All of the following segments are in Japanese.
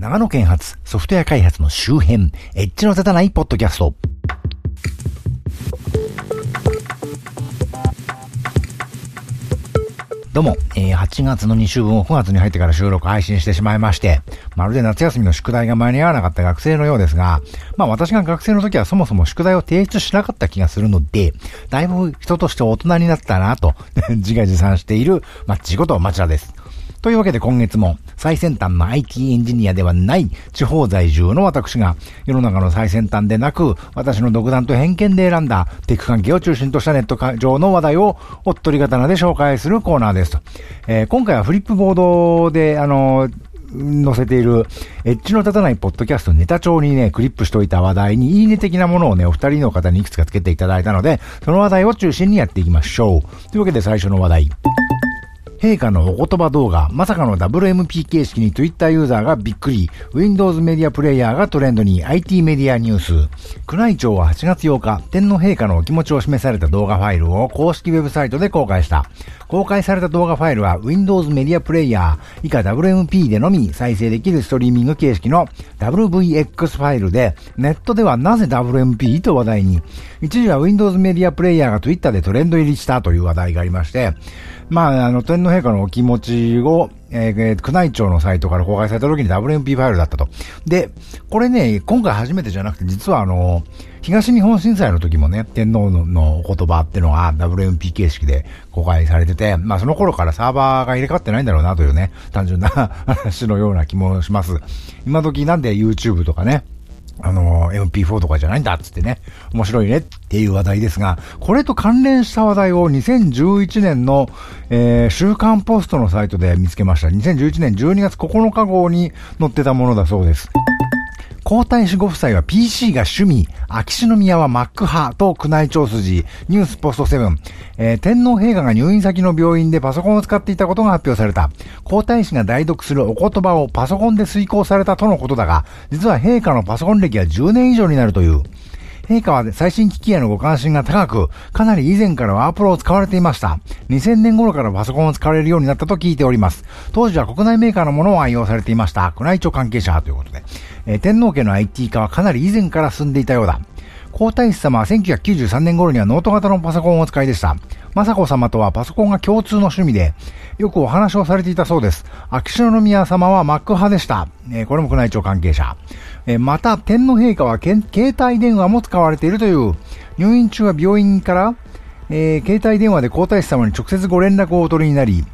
長野県発ソフトウェア開発の周辺、エッジの立たないポッドキャスト。どうも、えー、8月の2週分を9月に入ってから収録配信してしまいまして、まるで夏休みの宿題が間に合わなかった学生のようですが、まあ私が学生の時はそもそも宿題を提出しなかった気がするので、だいぶ人として大人になったなと自画自賛している、まあ、ちこと町田です。というわけで今月も最先端の IT エンジニアではない地方在住の私が世の中の最先端でなく私の独断と偏見で選んだテック関係を中心としたネット上の話題をおっとり刀で紹介するコーナーです。えー、今回はフリップボードであの載せている、エッジの立たないポッドキャストネタ帳にね、クリップしておいた話題に、いいね的なものをね、お二人の方にいくつかつけていただいたので、その話題を中心にやっていきましょう。というわけで最初の話題。陛下のお言葉動画、まさかの WMP 形式に Twitter ユーザーがびっくり、Windows メディアプレイヤーがトレンドに IT メディアニュース。宮内庁は8月8日、天皇陛下のお気持ちを示された動画ファイルを公式ウェブサイトで公開した。公開された動画ファイルは Windows メディアプレイヤー以下 WMP でのみ再生できるストリーミング形式の WVX ファイルで、ネットではなぜ WMP と話題に、一時は Windows メディアプレイヤーが Twitter でトレンド入りしたという話題がありまして、まあ、あの、天皇陛下のお気持ちを、えー、宮内庁のサイトから公開された時に WMP ファイルだったと。で、これね、今回初めてじゃなくて、実はあの、東日本震災の時もね、天皇の言葉っていうのが WMP 形式で公開されてて、まあその頃からサーバーが入れ替わってないんだろうなというね、単純な 話のような気もします。今時なんで YouTube とかね、あの、MP4 とかじゃないんだっつってね、面白いねっていう話題ですが、これと関連した話題を2011年の、えー、週刊ポストのサイトで見つけました。2011年12月9日号に載ってたものだそうです。皇太子ご夫妻は PC が趣味、秋篠宮は Mac 派と宮内庁筋、ニュースポスト7、えー、天皇陛下が入院先の病院でパソコンを使っていたことが発表された。皇太子が代読するお言葉をパソコンで遂行されたとのことだが、実は陛下のパソコン歴は10年以上になるという。陛下は最新機器へのご関心が高く、かなり以前からワープロを使われていました。2000年頃からパソコンを使われるようになったと聞いております。当時は国内メーカーのものを愛用されていました。宮内庁関係者ということで。えー、天皇家の IT 化はかなり以前から進んでいたようだ。皇太子様は1993年頃にはノート型のパソコンをお使いでした。雅子様とはパソコンが共通の趣味で、よくお話をされていたそうです。秋篠宮様は Mac 派でした。えー、これも宮内庁関係者。えまた、天皇陛下は携帯電話も使われているという、入院中は病院から、えー、携帯電話で皇太子様に直接ご連絡をお取りになり、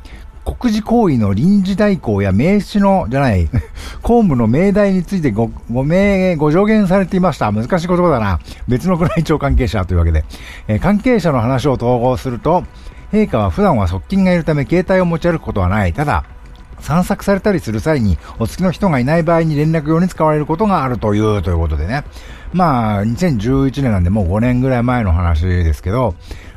国事行為の臨時代行や名刺の、じゃない、公務の命題についてご、ご命、ご助言されていました。難しい言葉だな。別の宮内庁関係者というわけで。えー、関係者の話を統合すると、陛下は普段は側近がいるため携帯を持ち歩くことはない。ただ、散策されたりする際に、お付きの人がいない場合に連絡用に使われることがあるという、ということでね。まあ、2011年なんでもう5年ぐらい前の話ですけど、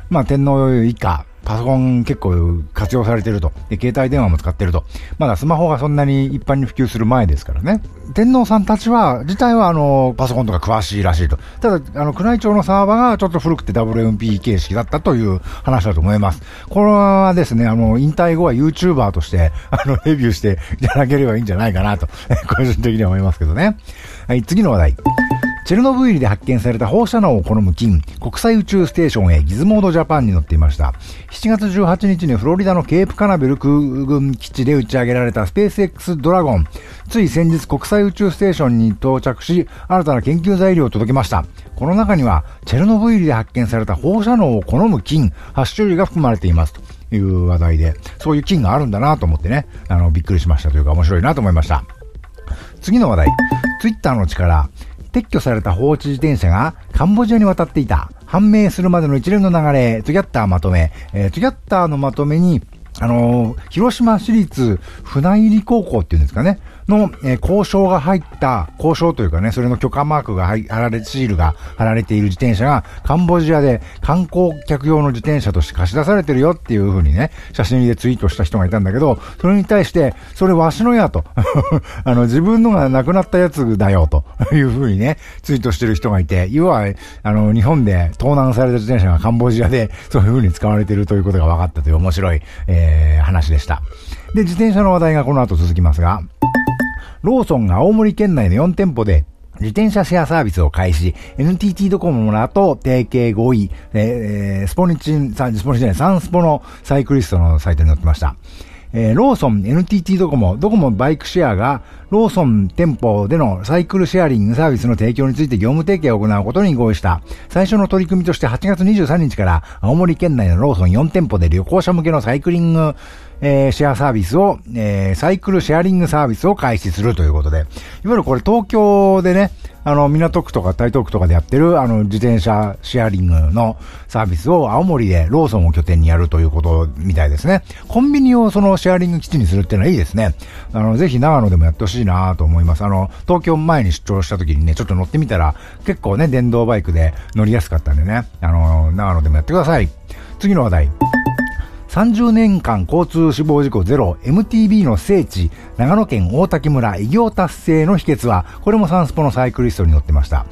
まあ、天皇以下、パソコン結構活用されてると。で、携帯電話も使ってると。まだスマホがそんなに一般に普及する前ですからね。天皇さんたちは、自体はあの、パソコンとか詳しいらしいと。ただ、あの、宮内庁のサーバーがちょっと古くて WMP 形式だったという話だと思います。これはですね、あの、引退後は YouTuber として、あの、レビューしていただければいいんじゃないかなと、個人的には思いますけどね。はい、次の話題。チェルノブイリで発見された放射能を好む菌、国際宇宙ステーションへギズモードジャパンに乗っていました。7月18日にフロリダのケープカナベル空軍基地で打ち上げられたスペース X ドラゴン。つい先日国際宇宙ステーションに到着し、新たな研究材料を届けました。この中には、チェルノブイリで発見された放射能を好む菌8種類が含まれています。という話題で、そういう菌があるんだなと思ってね、あの、びっくりしましたというか面白いなと思いました。次の話題。ツイッターの力。撤去された放置自転車がカンボジアに渡っていた。判明するまでの一連の流れ、トゥギャッターまとめ。えー、トギャッターのまとめに、あのー、広島市立船入高校っていうんですかね。の、えー、交渉が入った、交渉というかね、それの許可マークが貼られ、シールが貼られている自転車が、カンボジアで観光客用の自転車として貸し出されてるよっていう風にね、写真でツイートした人がいたんだけど、それに対して、それわしのやと。あの、自分のがなくなったやつだよ、という風にね、ツイートしてる人がいて、要は、あの、日本で盗難された自転車がカンボジアで、そういう風に使われてるということが分かったという面白い、えー、話でした。で、自転車の話題がこの後続きますが、ローソンが青森県内の4店舗で自転車シェアサービスを開始、NTT ドコモらと提携合意、えー、スポニチン、スポニチンじゃない、サンスポのサイクリストのサイトに載ってました。えー、ローソン、NTT ドコモ、ドコモバイクシェアが、ローソン店舗でのサイクルシェアリングサービスの提供について業務提携を行うことに合意した。最初の取り組みとして8月23日から青森県内のローソン4店舗で旅行者向けのサイクリングえー、シェアサービスを、えー、サイクルシェアリングサービスを開始するということで、いわゆるこれ東京でね、あの、港区とか台東区とかでやってる、あの、自転車シェアリングのサービスを青森でローソンを拠点にやるということみたいですね。コンビニをそのシェアリング基地にするっていうのはいいですね。あの、ぜひ長野でもやってほしいなと思います。あの、東京前に出張した時にね、ちょっと乗ってみたら、結構ね、電動バイクで乗りやすかったんでね、あの、長野でもやってください。次の話題。30年間交通死亡事故ゼロ MTB の聖地、長野県大滝村偉業達成の秘訣は、これもサンスポのサイクリストに載ってました。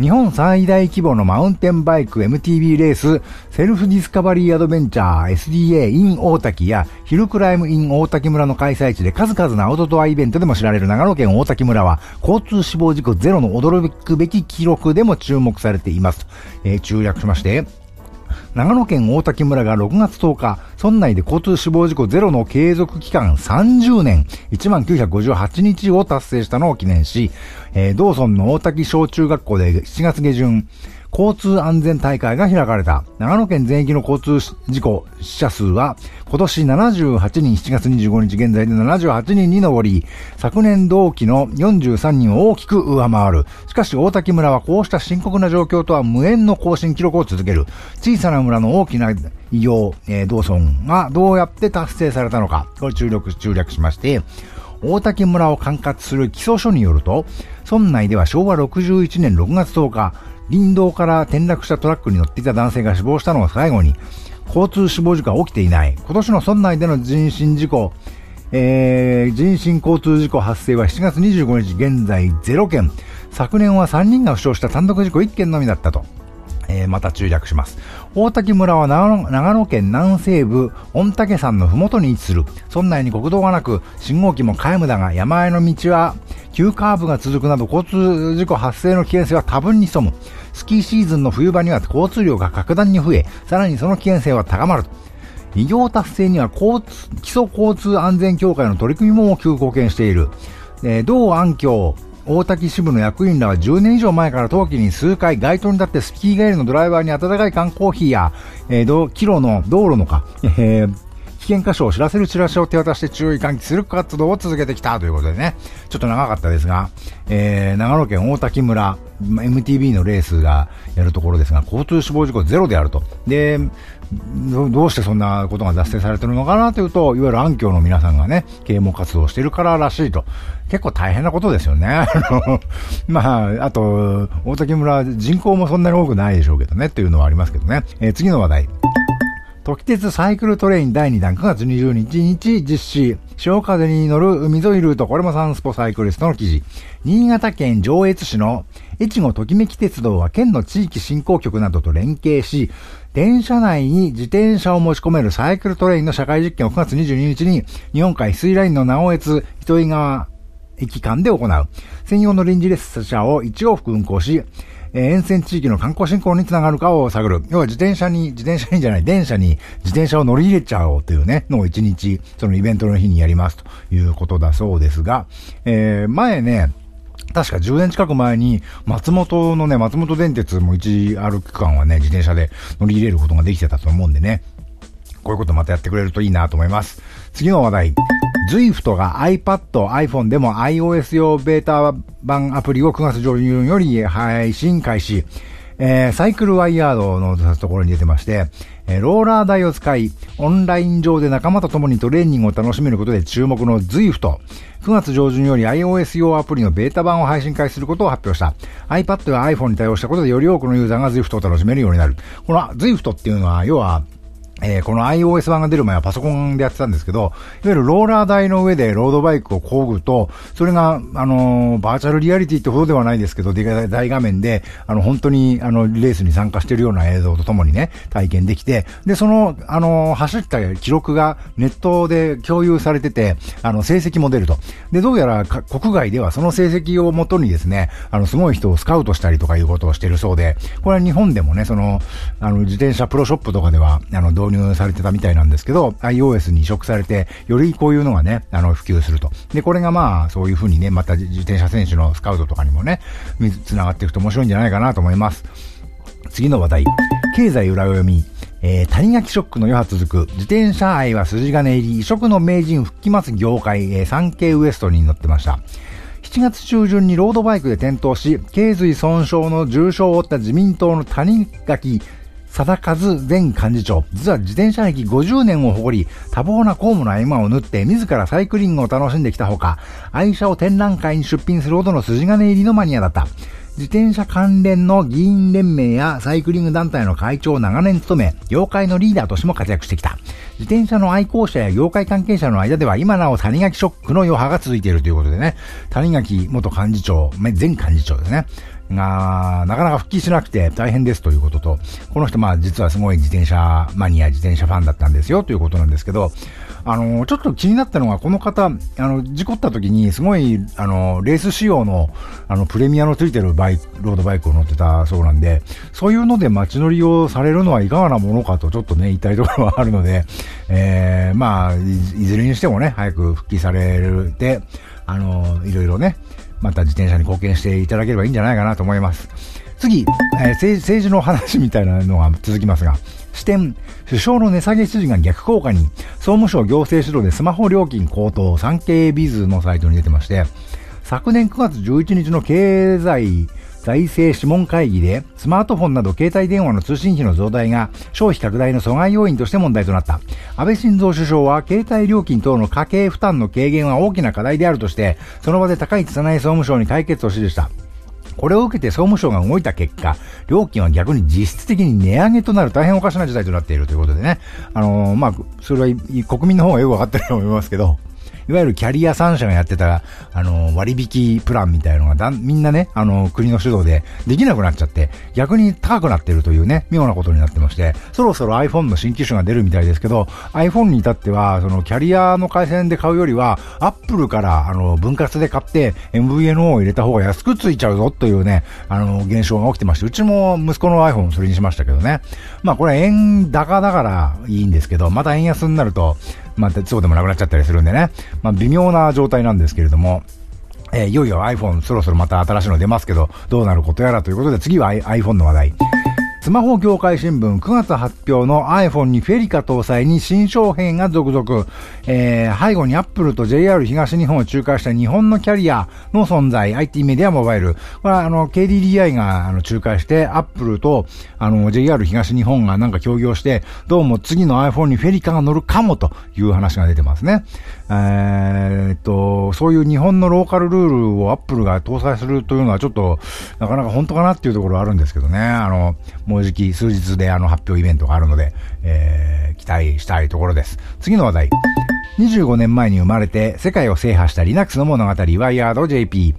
日本最大規模のマウンテンバイク MTB レース、セルフディスカバリーアドベンチャー SDA in 大滝やヒルクライム in 大滝村の開催地で数々のアウトドアイベントでも知られる長野県王滝村は、交通死亡事故ゼロの驚くべき記録でも注目されています。えー、中略しまして、長野県王滝村が6月10日、村内で交通死亡事故ゼロの継続期間30年、1958日を達成したのを記念し、えー、同村の大滝小中学校で7月下旬、交通安全大会が開かれた。長野県全域の交通事故死者数は、今年78人7月25日現在で78人に上り、昨年同期の43人を大きく上回る。しかし大滝村はこうした深刻な状況とは無縁の更新記録を続ける。小さな村の大きな異業、えー、同村がどうやって達成されたのか、これ注力、注略しまして、大滝村を管轄する基礎書によると、村内では昭和61年6月10日、林道から転落したトラックに乗っていた男性が死亡したのを最後に、交通死亡事故は起きていない。今年の村内での人身事故、えー、人身交通事故発生は7月25日現在0件。昨年は3人が負傷した単独事故1件のみだったと。えー、また注略します。大滝村は長野長野県南西部、御嶽山のふもとに位置する。村内に国道がなく、信号機も皆無だが、山あいの道は急カーブが続くなど交通事故発生の危険性は多分に潜む。スキーシーズンの冬場には交通量が格段に増え、さらにその危険性は高まる。偉業達成には交通基礎交通安全協会の取り組みも大きく貢献している。えー、同安京、大滝支部の役員らは10年以上前から冬季に数回街頭に立ってスキー帰りのドライバーに温かい缶コーヒーや、えー、キロの道路のか、えー、危険箇所を知らせるチラシを手渡して注意喚起する活動を続けてきたということでね、ちょっと長かったですが、えー、長野県大滝村、MTB のレースがやるところですが、交通死亡事故ゼロであると。で、どうしてそんなことが達成されてるのかなというと、いわゆる暗渠の皆さんがね、啓蒙活動をしているかららしいと。結構大変なことですよね。まあ、あと、大滝村人口もそんなに多くないでしょうけどね、っていうのはありますけどね。えー、次の話題。時鉄サイクルトレイン第2弾9月20日日実施。潮風に乗る海沿いルート、これもサンスポサイクリストの記事。新潟県上越市の越後ときめき鉄道は県の地域振興局などと連携し、電車内に自転車を持ち込めるサイクルトレインの社会実験を9月22日に日本海水ラインの直江津糸魚川駅間で行う。専用の臨時列車を1往復運行し、え、沿線地域の観光振興につながるかを探る。要は自転車に、自転車にじゃない、電車に自転車を乗り入れちゃおうというね、のを1日、そのイベントの日にやりますということだそうですが、えー、前ね、確か10年近く前に、松本のね、松本電鉄も一ある区間はね、自転車で乗り入れることができてたと思うんでね、こういうことまたやってくれるといいなと思います。次の話題。Zwift が iPad、iPhone でも iOS 用ベータ版アプリを9月上旬より配信開始。えー、サイクルワイヤードのところに出てまして、えー、ローラー台を使い、オンライン上で仲間と共にトレーニングを楽しめることで注目の Zwift。9月上旬より iOS 用アプリのベータ版を配信開始することを発表した。iPad や iPhone に対応したことでより多くのユーザーが Zwift を楽しめるようになる。この Zwift っていうのは、要は、えー、この iOS 版が出る前はパソコンでやってたんですけど、いわゆるローラー台の上でロードバイクを工具と、それが、あのー、バーチャルリアリティってほどではないですけど、大画面で、あの、本当に、あの、レースに参加してるような映像とともにね、体験できて、で、その、あのー、走った記録がネットで共有されてて、あの、成績も出ると。で、どうやら国外ではその成績をもとにですね、あの、すごい人をスカウトしたりとかいうことをしてるそうで、これは日本でもね、その、あの、自転車プロショップとかでは、あの、導入入されてたみたいなんですけど、iOS に移植されて、よりこういうのがね、あの、普及すると。で、これがまあ、そういうふうにね、また自転車選手のスカウトとかにもね、繋がっていくと面白いんじゃないかなと思います。次の話題。経済裏読み。えー、谷垣ショックの余波続く、自転車愛は筋金入り、異色の名人復帰ます業界、えー、産経ウエストに乗ってました。7月中旬にロードバイクで転倒し、頸髄損傷の重傷を負った自民党の谷垣貞和前幹事長、実は自転車歴50年を誇り、多忙な公務の合間を縫って自らサイクリングを楽しんできたほか、愛車を展覧会に出品するほどの筋金入りのマニアだった。自転車関連の議員連盟やサイクリング団体の会長を長年務め、業界のリーダーとしても活躍してきた。自転車の愛好者や業界関係者の間では今なお谷垣ショックの余波が続いているということでね、谷垣元幹事長、前幹事長ですね。が、なかなか復帰しなくて大変ですということと、この人まあ実はすごい自転車マニア、自転車ファンだったんですよということなんですけど、あの、ちょっと気になったのが、この方、あの、事故った時に、すごい、あの、レース仕様の、あの、プレミアのついてるバイ、ロードバイクを乗ってたそうなんで、そういうので街乗りをされるのはいかがなものかと、ちょっとね、言いたいところはあるので、えー、まあい、いずれにしてもね、早く復帰されるで、あの、いろいろね、また自転車に貢献していただければいいんじゃないかなと思います。次、えー、政政治の話みたいなのが続きますが、視点、首相の値下げ指示が逆効果に、総務省行政指導でスマホ料金高騰、産経ビズのサイトに出てまして、昨年9月11日の経済財政諮問会議で、スマートフォンなど携帯電話の通信費の増大が消費拡大の阻害要因として問題となった。安倍晋三首相は、携帯料金等の家計負担の軽減は大きな課題であるとして、その場で高市早苗総務省に解決を指示した。これを受けて総務省が動いた結果、料金は逆に実質的に値上げとなる大変おかしな事態となっているということでね。あのー、まあ、それは国民の方がよくわかってると思いますけど、いわゆるキャリア3社がやってた、あの、割引プランみたいのがだみんなね、あの、国の主導でできなくなっちゃって、逆に高くなってるというね、妙なことになってまして、そろそろ iPhone の新機種が出るみたいですけど、iPhone に至っては、そのキャリアの回線で買うよりは、Apple から、あの、分割で買って MVNO を入れた方が安くついちゃうぞというね、あの、現象が起きてまして、うちも息子の iPhone それにしましたけどね。まあこれ円高だからいいんですけど、また円安になると、まあ、そうでもなくなっちゃったりするんでね。まあ、微妙な状態なんですけれども、えー、いよいよ iPhone そろそろまた新しいの出ますけど、どうなることやらということで、次は iPhone の話題。スマホ業界新聞9月発表の iPhone にフェリカ搭載に新商品が続々、えー、背後に Apple と JR 東日本を仲介した日本のキャリアの存在、IT メディアモバイル。これはあの、KDDI があの仲介して、Apple とあの、JR 東日本がなんか協業して、どうも次の iPhone にフェリカが乗るかもという話が出てますね。え、っと、そういう日本のローカルルールを Apple が搭載するというのはちょっと、なかなか本当かなっていうところはあるんですけどね。あの、もうじき数日であの発表イベントがあるので、えー、期待したいところです。次の話題。25年前に生まれて世界を制覇した Linux の物語、WiredJP。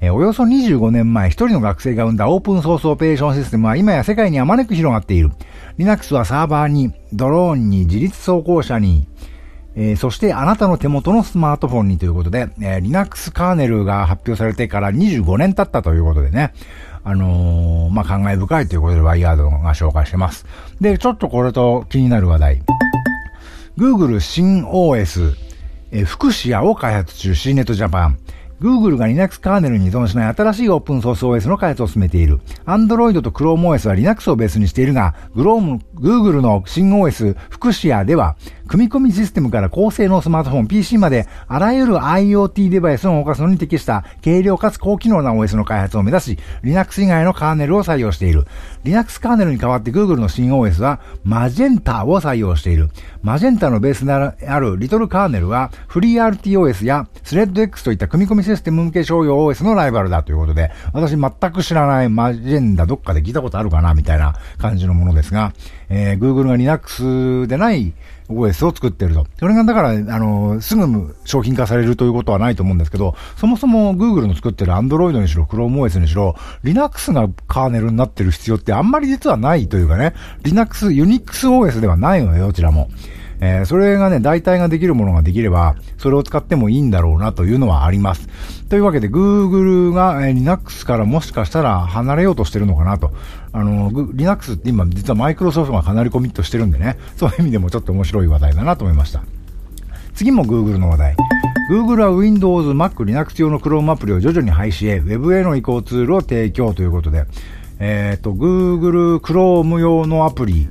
え、およそ25年前、一人の学生が生んだオープンソースオペレーションシステムは今や世界にあまねく広がっている。Linux はサーバーに、ドローンに、自律走行車に、えー、そしてあなたの手元のスマートフォンにということで、えー、Linux カーネルが発表されてから25年経ったということでね、あのー、まあ、感慨深いということでワイヤードが紹介してます。で、ちょっとこれと気になる話題。Google 新 OS、えー、福祉屋を開発中 CNET Japan。Google が Linux カーネルに依存しない新しいオープンソース OS の開発を進めている。Android と ChromeOS は Linux をベースにしているが、Google の新 OS 福祉屋では、組み込みシステムから高性能スマートフォン、PC まで、あらゆる IoT デバイスを動かすのに適した軽量かつ高機能な OS の開発を目指し、Linux 以外のカーネルを採用している。Linux カーネルに代わって Google の新 OS は、Magenta を採用している。Magenta のベースであるリトルカーネルは、FreeRTOS や ThreadX といった組み込みシステム向け商用 OS のライバルだということで、私全く知らないマジェンダどっかで聞いたことあるかなみたいな感じのものですが、えー、Google が Linux でない OS を作ってると。それがだから、あの、すぐ商品化されるということはないと思うんですけど、そもそも Google の作ってる Android にしろ、ChromeOS にしろ、Linux がカーネルになってる必要ってあんまり実はないというかね、Linux、UnixOS ではないのよ、どちらも。えー、それがね、代替ができるものができれば、それを使ってもいいんだろうなというのはあります。というわけで、Google が、えー、Linux からもしかしたら離れようとしてるのかなと。あの、Linux って今実はマイクロソフトがかなりコミットしてるんでね、そういう意味でもちょっと面白い話題だなと思いました。次も Google の話題。Google は Windows、Mac、Linux 用の Chrome アプリを徐々に廃止へ、Web への移行ツールを提供ということで、えっ、ー、と、Google Chrome 用のアプリ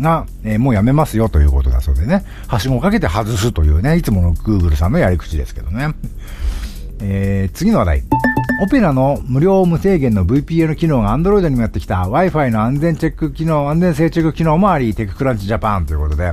が、えー、もうやめますよということだそうでね、はしごをかけて外すというね、いつもの Google さんのやり口ですけどね。えー、次の話題。オペラの無料無制限の VPN 機能が Android にもやってきた Wi-Fi の安全チェック機能、安全性チェック機能もあり、テッククランチジャパンということで、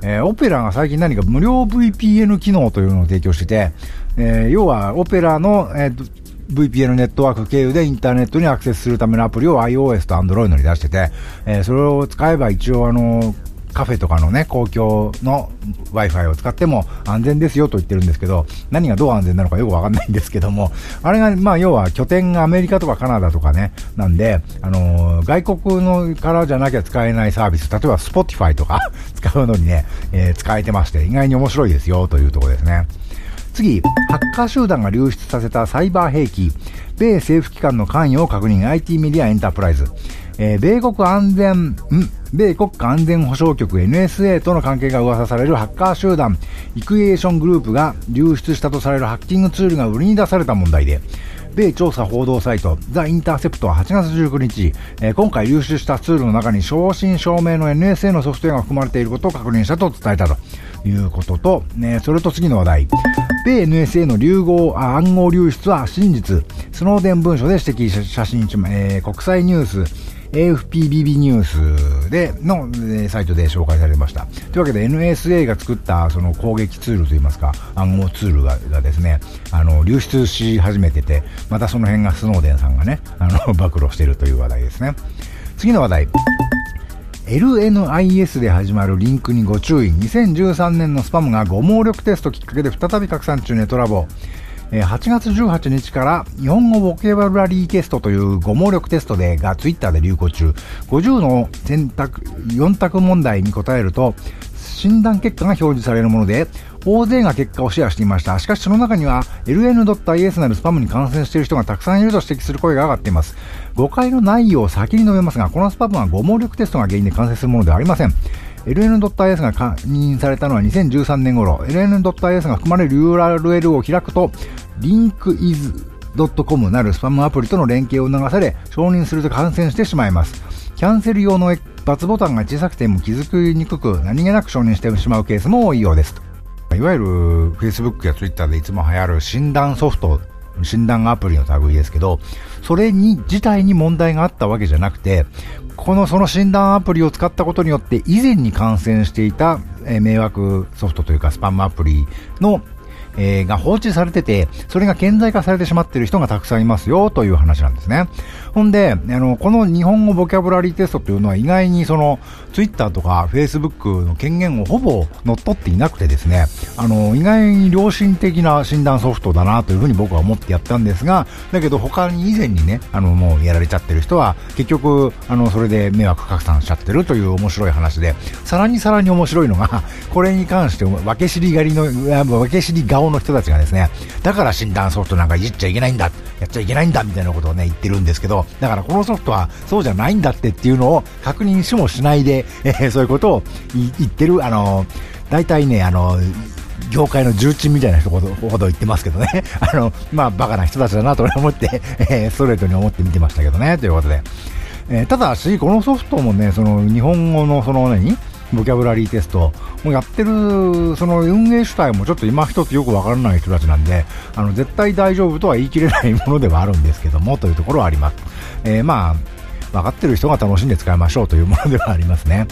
えー、オペラが最近何か無料 VPN 機能というのを提供してて、えー、要はオペラの、えー VPN ネットワーク経由でインターネットにアクセスするためのアプリを iOS と Android に出してて、えー、それを使えば一応あの、カフェとかのね、公共の Wi-Fi を使っても安全ですよと言ってるんですけど、何がどう安全なのかよくわかんないんですけども、あれが、まあ要は拠点がアメリカとかカナダとかね、なんで、あのー、外国のからじゃなきゃ使えないサービス、例えば Spotify とか 使うのにね、えー、使えてまして、意外に面白いですよというところですね。次、ハッカー集団が流出させたサイバー兵器、米政府機関の関与を確認 IT メディアエンタープライズ。えー、米国安全、ん？米国家安全保障局 NSA との関係が噂されるハッカー集団、イクエーショングループが流出したとされるハッキングツールが売りに出された問題で、米調査報道サイト、ザ・インターセプトは8月19日、えー、今回流出したツールの中に正真正銘の NSA のソフトウェアが含まれていることを確認したと伝えたということと、ね、それと次の話題。米 NSA の流合暗号流出は真実。スノーデン文書で指摘写真一枚、えー、国際ニュース、AFPBB ニュースでの、えサイトで紹介されました。というわけで NSA が作ったその攻撃ツールといいますか、暗号ツールがですね、あの、流出し始めてて、またその辺がスノーデンさんがね、あの、暴露してるという話題ですね。次の話題。LNIS で始まるリンクにご注意。2013年のスパムが誤網力テストきっかけで再び拡散中ネトラボ。8月18日から日本語ボケバラリーテストという語網力テストでがツイッターで流行中。50の選択、4択問題に答えると、診断結果が表示されるもので、大勢が結果をシェアしていました。しかしその中には ln.is なるスパムに感染している人がたくさんいると指摘する声が上がっています。誤解の内容を先に述べますが、このスパムは語網力テストが原因で感染するものではありません。LN.is が確認されたのは2013年頃、LN.is が含まれる URL を開くと、linkiz.com なるスパムアプリとの連携を促され、承認すると感染してしまいます。キャンセル用の×ボタンが小さくても気づきにくく、何気なく承認してしまうケースも多いようです。いわゆる Facebook や Twitter でいつも流行る診断ソフト、診断アプリの類ですけど、それに、自体に問題があったわけじゃなくて、このその診断アプリを使ったことによって以前に感染していた、え迷惑ソフトというかスパムアプリのえー、が放置されてて、それが顕在化されてしまっている人がたくさんいますよという話なんですね。ほんで、あの、この日本語ボキャブラリーテストというのは意外にその、ツイッターとかフェイスブックの権限をほぼ乗っ取っていなくてですね、あの、意外に良心的な診断ソフトだなというふうに僕は思ってやったんですが、だけど他に以前にね、あの、もうやられちゃってる人は、結局、あの、それで迷惑拡散しちゃってるという面白い話で、さらにさらに面白いのが、これに関して、分け知り狩りの、分け知り顔の人たちがですね、だから診断ソフトなんかいじっちゃいけないんだ、やっちゃいけないんだみたいなことをね、言ってるんですけど、だからこのソフトはそうじゃないんだってっていうのを確認しもしないで、えー、そういうことを言ってる、あの、大体ね、あの、業界の重鎮みたいな人ほどほど言ってますけどね。あの、まあ、バカな人たちだなと思って、えー、ストレートに思って見てましたけどね、ということで。えー、ただし、このソフトもね、その、日本語のその何？ボキャブラリーテスト、もやってる、その運営主体もちょっと今一つよくわからない人たちなんで、あの、絶対大丈夫とは言い切れないものではあるんですけども、というところはあります。えー、まあ、分かってる人が楽しんで使いましょうというものではありますね。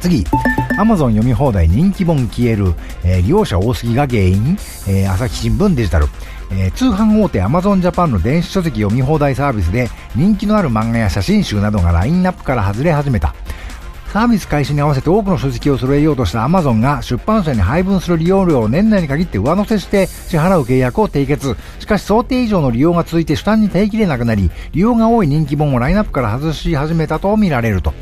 次、Amazon 読み放題人気本消える、えー、利用者多すぎが原因、えー、朝日新聞デジタル。えー、通販大手 Amazon Japan の電子書籍読み放題サービスで人気のある漫画や写真集などがラインナップから外れ始めた。サービス開始に合わせて多くの書籍を揃えようとした Amazon が出版社に配分する利用料を年内に限って上乗せして支払う契約を締結。しかし想定以上の利用が続いて負担に耐えきれなくなり、利用が多い人気本をラインナップから外し始めたと見られると。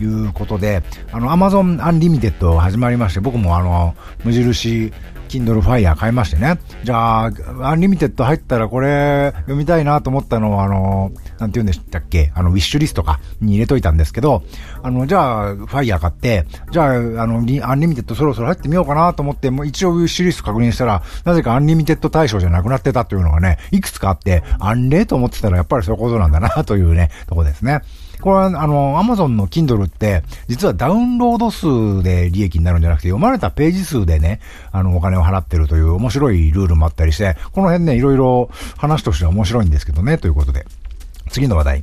いうことで、あの、Amazon Unlimited 始まりまして、僕もあの、無印 Kindle Fire 買いましてね。じゃあ、アンリミテッド入ったらこれ読みたいなと思ったのは、あの、なんて言うんでしたっけ？あの、ウィッシュリストとかに入れといたんですけど、あの、じゃあ、ファイヤー買って、じゃあ、あの、アンリミテッドそろそろ入ってみようかなと思って、もう一応ウィッシュリスト確認したら、なぜかアンリミテッド対象じゃなくなってたというのがね、いくつかあって、あれと思ってたらやっぱりそういうことなんだなというね、とこですね。これは、あの、アマゾンの Kindle って、実はダウンロード数で利益になるんじゃなくて、読まれたページ数でね、あの、お金を払ってるという面白いルールもあったりして、この辺ね、いろいろ話としては面白いんですけどね、ということで。次の話題。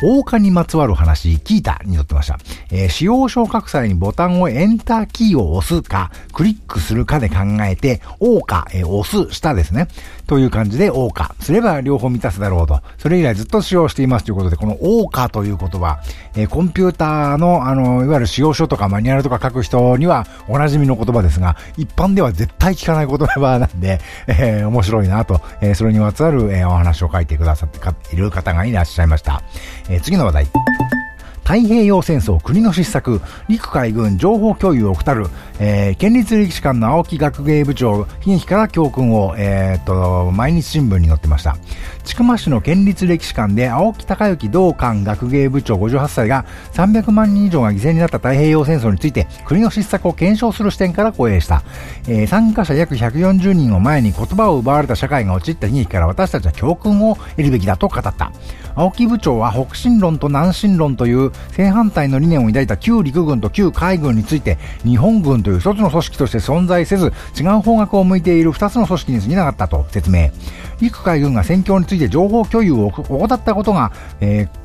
放火にまつわる話、聞いたに載ってました。えー、使用書を書く際にボタンをエンターキーを押すか、クリックするかで考えて、O か、えー、押す、下ですね。という感じで O か、すれば両方満たすだろうと。それ以来ずっと使用していますということで、この O かという言葉、えー、コンピューターの、あの、いわゆる使用書とかマニュアルとか書く人にはおなじみの言葉ですが、一般では絶対聞かない言葉なんで、えー、面白いなと、えー、それにまつわる、え、お話を書いてくださっている方がいらっしゃいました。え、次の話題。太平洋戦争国の失策、陸海軍情報共有を怠る、えー、県立歴史館の青木学芸部長、悲劇から教訓を、えー、っと、毎日新聞に載ってました。千曲市の県立歴史館で青木隆之同館学芸部長58歳が300万人以上が犠牲になった太平洋戦争について国の失策を検証する視点から講演した。えー、参加者約140人を前に言葉を奪われた社会が陥った悲劇から私たちは教訓を得るべきだと語った。青木部長は北進論と南進論という正反対の理念を抱いた旧陸軍と旧海軍について、日本軍という一つの組織として存在せず、違う方角を向いている二つの組織に過ぎなかったと説明。陸海軍が戦況について情報共有を怠ったことが、えー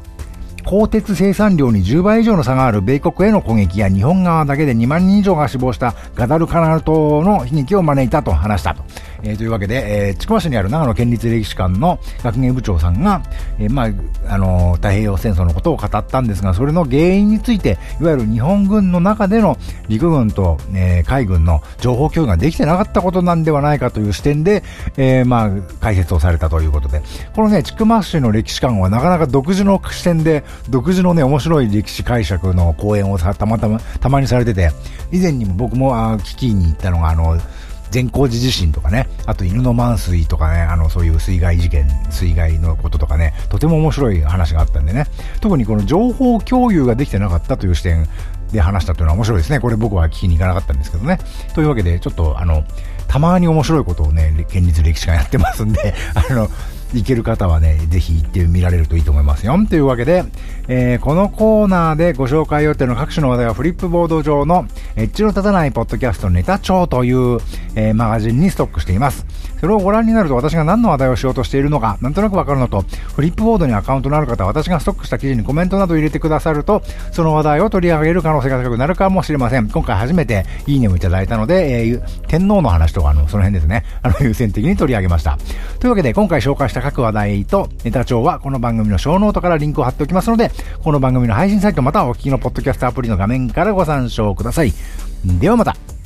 鋼鉄生産量に10倍以上の差がある米国への攻撃や日本側だけで2万人以上が死亡したガダルカナル島の悲劇を招いたと話したと。えー、というわけで、えー、千曲市にある長野県立歴史館の学芸部長さんが、えー、まあ、あのー、太平洋戦争のことを語ったんですが、それの原因について、いわゆる日本軍の中での陸軍と、えー、海軍の情報共有ができてなかったことなんではないかという視点で、えー、まあ、解説をされたということで、このね、千曲市の歴史館はなかなか独自の視点で、独自のね、面白い歴史解釈の講演を、たまたま、たまにされてて、以前にも僕も、あ聞きに行ったのが、あの、善光寺地震とかね、あと犬の満水とかね、あの、そういう水害事件、水害のこととかね、とても面白い話があったんでね、特にこの情報共有ができてなかったという視点で話したというのは面白いですね。これ僕は聞きに行かなかったんですけどね。というわけで、ちょっとあの、たまに面白いことをね、県立歴史館やってますんで、あの、行ける方はね、ぜひ行ってみられるといいと思いますよ。というわけで、えー、このコーナーでご紹介予定の各種の話題はフリップボード上のエッジの立たないポッドキャストネタ帳という、えー、マガジンにストックしています。それをご覧になると私が何の話題をしようとしているのか、なんとなくわかるのと、フリップボードにアカウントのある方は私がストックした記事にコメントなど入れてくださると、その話題を取り上げる可能性が高くなるかもしれません。今回初めていいねをいただいたので、えー、天皇の話とかあの、その辺ですね、あの、優先的に取り上げました。というわけで、今回紹介した各話題とネタ帳はこの番組のショーノートからリンクを貼っておきますので、この番組の配信サイトまたはお聞きのポッドキャストアプリの画面からご参照ください。ではまた。